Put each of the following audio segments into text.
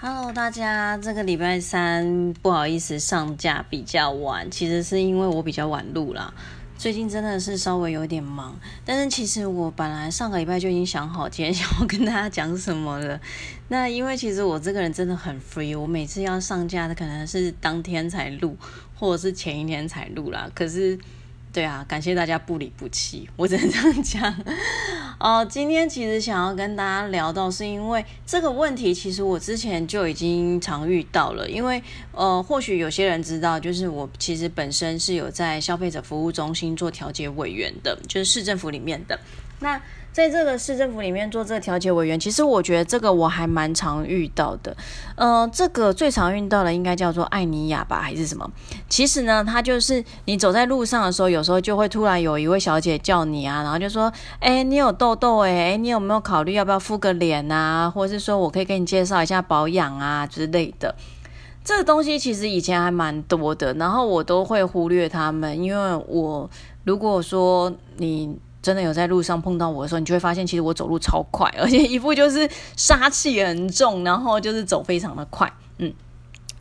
Hello，大家，这个礼拜三不好意思上架比较晚，其实是因为我比较晚录啦。最近真的是稍微有点忙，但是其实我本来上个礼拜就已经想好今天想要跟大家讲什么了。那因为其实我这个人真的很 free，我每次要上架的可能是当天才录，或者是前一天才录啦。可是。对啊，感谢大家不离不弃，我只能这样讲。哦，今天其实想要跟大家聊到，是因为这个问题，其实我之前就已经常遇到了。因为呃，或许有些人知道，就是我其实本身是有在消费者服务中心做调解委员的，就是市政府里面的那。在这个市政府里面做这个调解委员，其实我觉得这个我还蛮常遇到的。呃，这个最常遇到的应该叫做艾尼亚吧，还是什么？其实呢，它就是你走在路上的时候，有时候就会突然有一位小姐叫你啊，然后就说：“哎，你有痘痘哎，哎，你有没有考虑要不要敷个脸啊？或者是说我可以给你介绍一下保养啊之类的。”这个东西其实以前还蛮多的，然后我都会忽略他们，因为我如果说你。真的有在路上碰到我的时候，你就会发现，其实我走路超快，而且 一副就是杀气很重，然后就是走非常的快，嗯，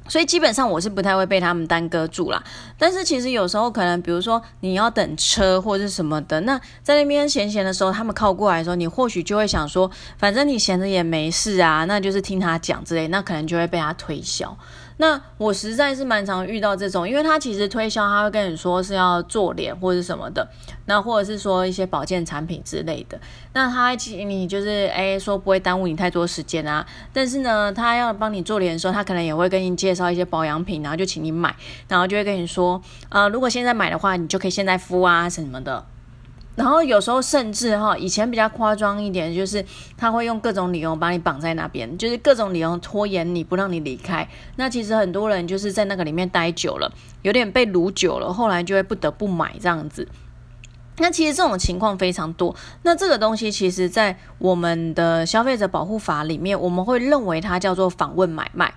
所以基本上我是不太会被他们耽搁住啦。但是其实有时候可能，比如说你要等车或者是什么的，那在那边闲闲的时候，他们靠过来的时候，你或许就会想说，反正你闲着也没事啊，那就是听他讲之类，那可能就会被他推销。那我实在是蛮常遇到这种，因为他其实推销，他会跟你说是要做脸或者什么的，那或者是说一些保健产品之类的，那他请你就是哎说不会耽误你太多时间啊，但是呢，他要帮你做脸的时候，他可能也会跟你介绍一些保养品，然后就请你买，然后就会跟你说，呃，如果现在买的话，你就可以现在敷啊什么的。然后有时候甚至哈，以前比较夸张一点，就是他会用各种理由把你绑在那边，就是各种理由拖延你不让你离开。那其实很多人就是在那个里面待久了，有点被掳久了，后来就会不得不买这样子。那其实这种情况非常多。那这个东西其实，在我们的消费者保护法里面，我们会认为它叫做访问买卖，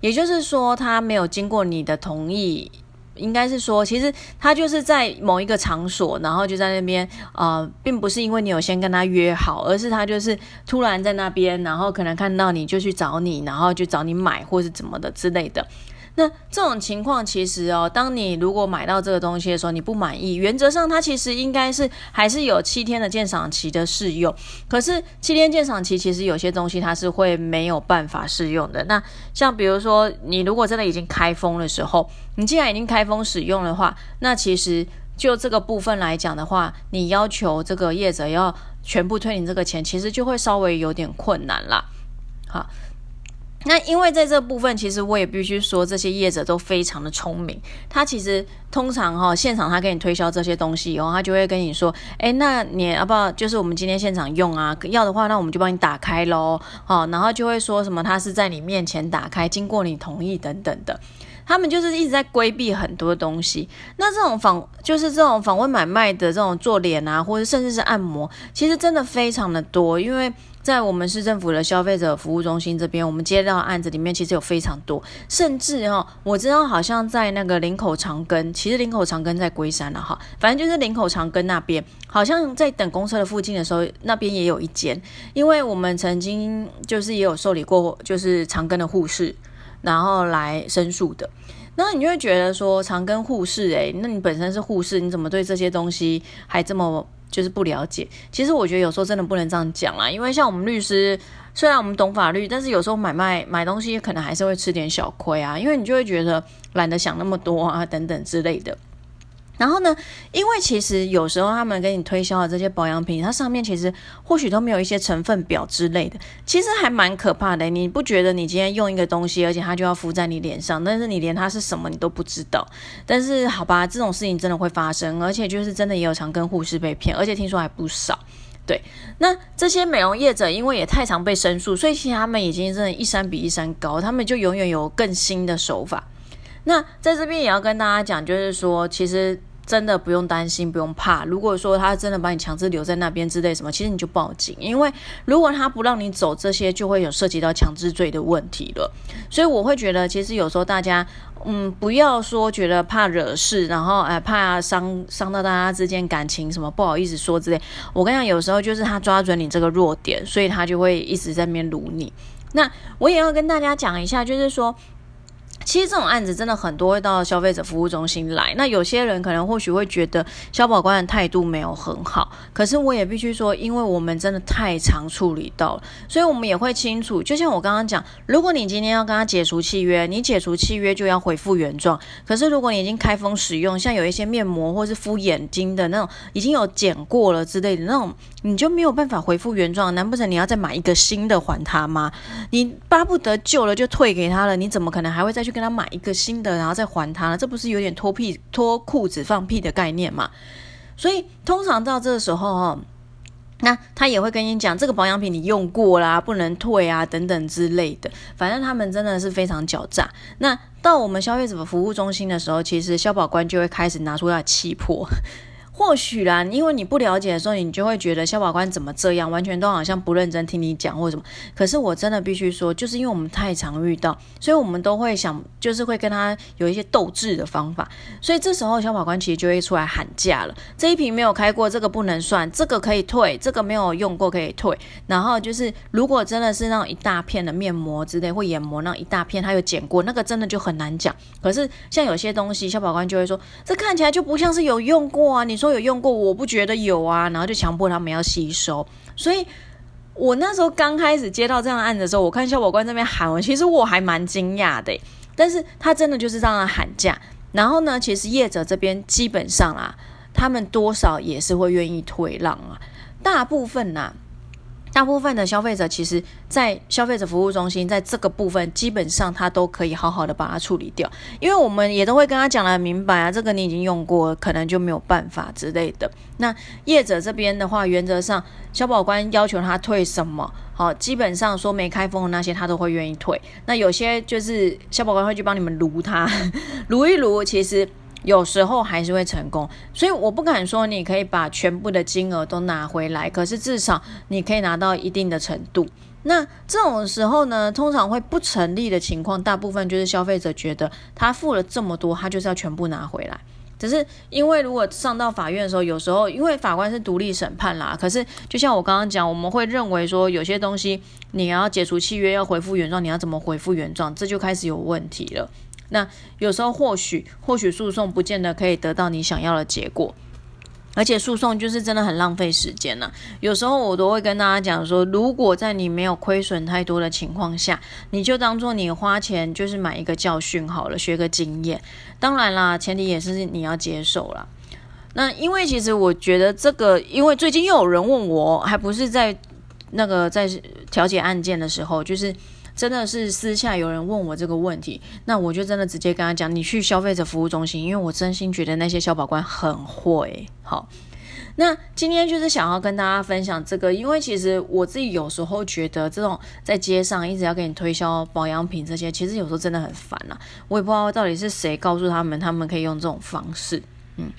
也就是说，它没有经过你的同意。应该是说，其实他就是在某一个场所，然后就在那边，呃，并不是因为你有先跟他约好，而是他就是突然在那边，然后可能看到你就去找你，然后就找你买或是怎么的之类的。那这种情况其实哦，当你如果买到这个东西的时候，你不满意，原则上它其实应该是还是有七天的鉴赏期的试用。可是七天鉴赏期其实有些东西它是会没有办法试用的。那像比如说，你如果真的已经开封的时候，你既然已经开封使用的话，那其实就这个部分来讲的话，你要求这个业者要全部退你这个钱，其实就会稍微有点困难啦。好。那因为在这部分，其实我也必须说，这些业者都非常的聪明。他其实通常哈，现场他给你推销这些东西以后，他就会跟你说，哎，那你要不要就是我们今天现场用啊？要的话，那我们就帮你打开喽，好，然后就会说什么他是在你面前打开，经过你同意等等的。他们就是一直在规避很多东西。那这种访就是这种访问买卖的这种做脸啊，或者甚至是按摩，其实真的非常的多，因为。在我们市政府的消费者服务中心这边，我们接到案子里面其实有非常多，甚至哈，我知道好像在那个林口长庚，其实林口长庚在龟山了哈，反正就是林口长庚那边，好像在等公车的附近的时候，那边也有一间，因为我们曾经就是也有受理过，就是长庚的护士，然后来申诉的，那你就会觉得说长庚护士，诶，那你本身是护士，你怎么对这些东西还这么？就是不了解，其实我觉得有时候真的不能这样讲啦，因为像我们律师，虽然我们懂法律，但是有时候买卖买东西可能还是会吃点小亏啊，因为你就会觉得懒得想那么多啊，等等之类的。然后呢？因为其实有时候他们给你推销的这些保养品，它上面其实或许都没有一些成分表之类的，其实还蛮可怕的。你不觉得你今天用一个东西，而且它就要敷在你脸上，但是你连它是什么你都不知道？但是好吧，这种事情真的会发生，而且就是真的也有常跟护士被骗，而且听说还不少。对，那这些美容业者因为也太常被申诉，所以其实他们已经真的一山比一山高，他们就永远有更新的手法。那在这边也要跟大家讲，就是说其实。真的不用担心，不用怕。如果说他真的把你强制留在那边之类什么，其实你就报警，因为如果他不让你走，这些就会有涉及到强制罪的问题了。所以我会觉得，其实有时候大家，嗯，不要说觉得怕惹事，然后哎怕伤伤到大家之间感情什么不好意思说之类。我跟你讲，有时候就是他抓准你这个弱点，所以他就会一直在那边撸你。那我也要跟大家讲一下，就是说。其实这种案子真的很多会到消费者服务中心来。那有些人可能或许会觉得消保官的态度没有很好，可是我也必须说，因为我们真的太常处理到了，所以我们也会清楚。就像我刚刚讲，如果你今天要跟他解除契约，你解除契约就要恢复原状。可是如果你已经开封使用，像有一些面膜或是敷眼睛的那种，已经有剪过了之类的那种，你就没有办法恢复原状。难不成你要再买一个新的还他吗？你巴不得旧了就退给他了，你怎么可能还会再去跟？跟他买一个新的，然后再还他，这不是有点脱屁脱裤子放屁的概念嘛？所以通常到这个时候哈，那他也会跟你讲，这个保养品你用过啦，不能退啊，等等之类的。反正他们真的是非常狡诈。那到我们消费者服务中心的时候，其实消保官就会开始拿出他的气魄。或许啦，因为你不了解的时候，你就会觉得消保官怎么这样，完全都好像不认真听你讲或什么。可是我真的必须说，就是因为我们太常遇到，所以我们都会想，就是会跟他有一些斗智的方法。所以这时候消保官其实就会出来喊价了：这一瓶没有开过，这个不能算，这个可以退，这个没有用过可以退。然后就是如果真的是那种一大片的面膜之类或眼膜那一大片，他有剪过，那个真的就很难讲。可是像有些东西，消保官就会说，这看起来就不像是有用过啊。你说。有用过，我不觉得有啊，然后就强迫他们要吸收。所以我那时候刚开始接到这样案的时候，我看消保官这边喊我，其实我还蛮惊讶的。但是他真的就是这样喊价，然后呢，其实业者这边基本上啊，他们多少也是会愿意退让啊，大部分呐。大部分的消费者其实，在消费者服务中心，在这个部分基本上他都可以好好的把它处理掉，因为我们也都会跟他讲的明白啊，这个你已经用过，可能就没有办法之类的。那业者这边的话，原则上消保官要求他退什么，好，基本上说没开封的那些他都会愿意退。那有些就是消保官会去帮你们撸他，撸一撸，其实。有时候还是会成功，所以我不敢说你可以把全部的金额都拿回来，可是至少你可以拿到一定的程度。那这种时候呢，通常会不成立的情况，大部分就是消费者觉得他付了这么多，他就是要全部拿回来。只是因为如果上到法院的时候，有时候因为法官是独立审判啦，可是就像我刚刚讲，我们会认为说有些东西你要解除契约要回复原状，你要怎么回复原状，这就开始有问题了。那有时候或许或许诉讼不见得可以得到你想要的结果，而且诉讼就是真的很浪费时间呢。有时候我都会跟大家讲说，如果在你没有亏损太多的情况下，你就当做你花钱就是买一个教训好了，学个经验。当然啦，前提也是你要接受啦。那因为其实我觉得这个，因为最近又有人问我，还不是在那个在调解案件的时候，就是。真的是私下有人问我这个问题，那我就真的直接跟他讲，你去消费者服务中心，因为我真心觉得那些消保官很会。好，那今天就是想要跟大家分享这个，因为其实我自己有时候觉得这种在街上一直要给你推销保养品这些，其实有时候真的很烦啊。我也不知道到底是谁告诉他们，他们可以用这种方式。嗯，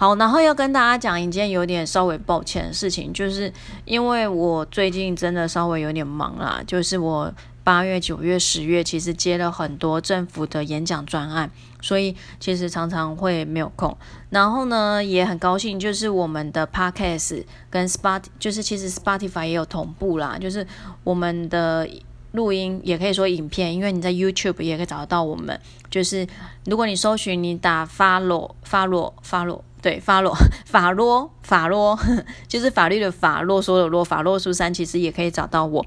好，然后要跟大家讲一件有点稍微抱歉的事情，就是因为我最近真的稍微有点忙啦，就是我。八月、九月、十月，其实接了很多政府的演讲专案，所以其实常常会没有空。然后呢，也很高兴，就是我们的 Podcast 跟 Spot，就是其实 Spotify 也有同步啦，就是我们的录音也可以说影片，因为你在 YouTube 也可以找得到我们。就是如果你搜寻，你打法罗法罗法罗，对法罗法罗法罗，就是法律的法洛说的洛法洛苏三，其实也可以找到我。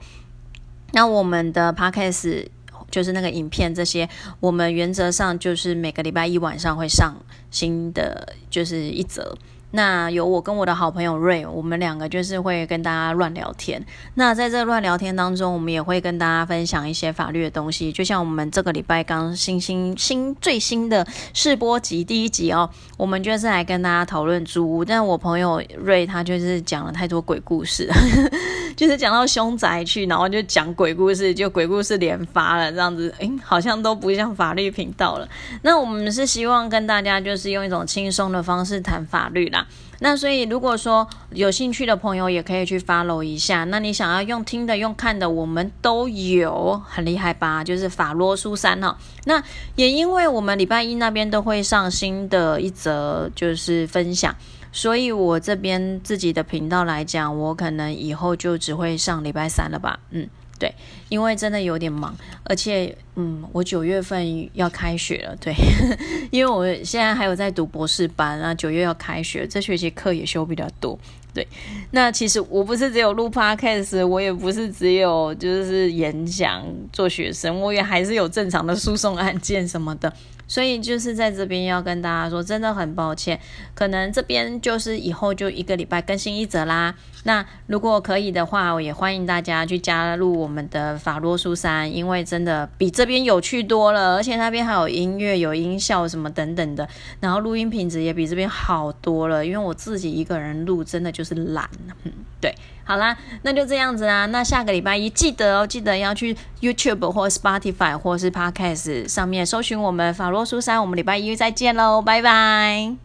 那我们的 podcast 就是那个影片这些，我们原则上就是每个礼拜一晚上会上新的，就是一则。那有我跟我的好朋友瑞，我们两个就是会跟大家乱聊天。那在这乱聊天当中，我们也会跟大家分享一些法律的东西。就像我们这个礼拜刚新新新最新的试播集第一集哦，我们就是来跟大家讨论租屋。但我朋友瑞他就是讲了太多鬼故事，就是讲到凶宅去，然后就讲鬼故事，就鬼故事连发了这样子。诶，好像都不像法律频道了。那我们是希望跟大家就是用一种轻松的方式谈法律啦。那所以，如果说有兴趣的朋友，也可以去 follow 一下。那你想要用听的、用看的，我们都有，很厉害吧？就是法罗苏珊哈。那也因为我们礼拜一那边都会上新的一则就是分享，所以我这边自己的频道来讲，我可能以后就只会上礼拜三了吧？嗯。对，因为真的有点忙，而且嗯，我九月份要开学了，对，因为我现在还有在读博士班啊，九月要开学，这学期课也修比较多。对，那其实我不是只有录 podcast，我也不是只有就是演讲做学生，我也还是有正常的诉讼案件什么的。所以就是在这边要跟大家说，真的很抱歉，可能这边就是以后就一个礼拜更新一则啦。那如果可以的话，我也欢迎大家去加入我们的法洛书山，因为真的比这这边有趣多了，而且那边还有音乐、有音效什么等等的，然后录音品质也比这边好多了。因为我自己一个人录，真的就是懒。嗯，对，好啦，那就这样子啦。那下个礼拜一记得哦，记得要去 YouTube 或 Spotify 或是 Podcast 上面搜寻我们法洛书山。我们礼拜一再见喽，拜拜。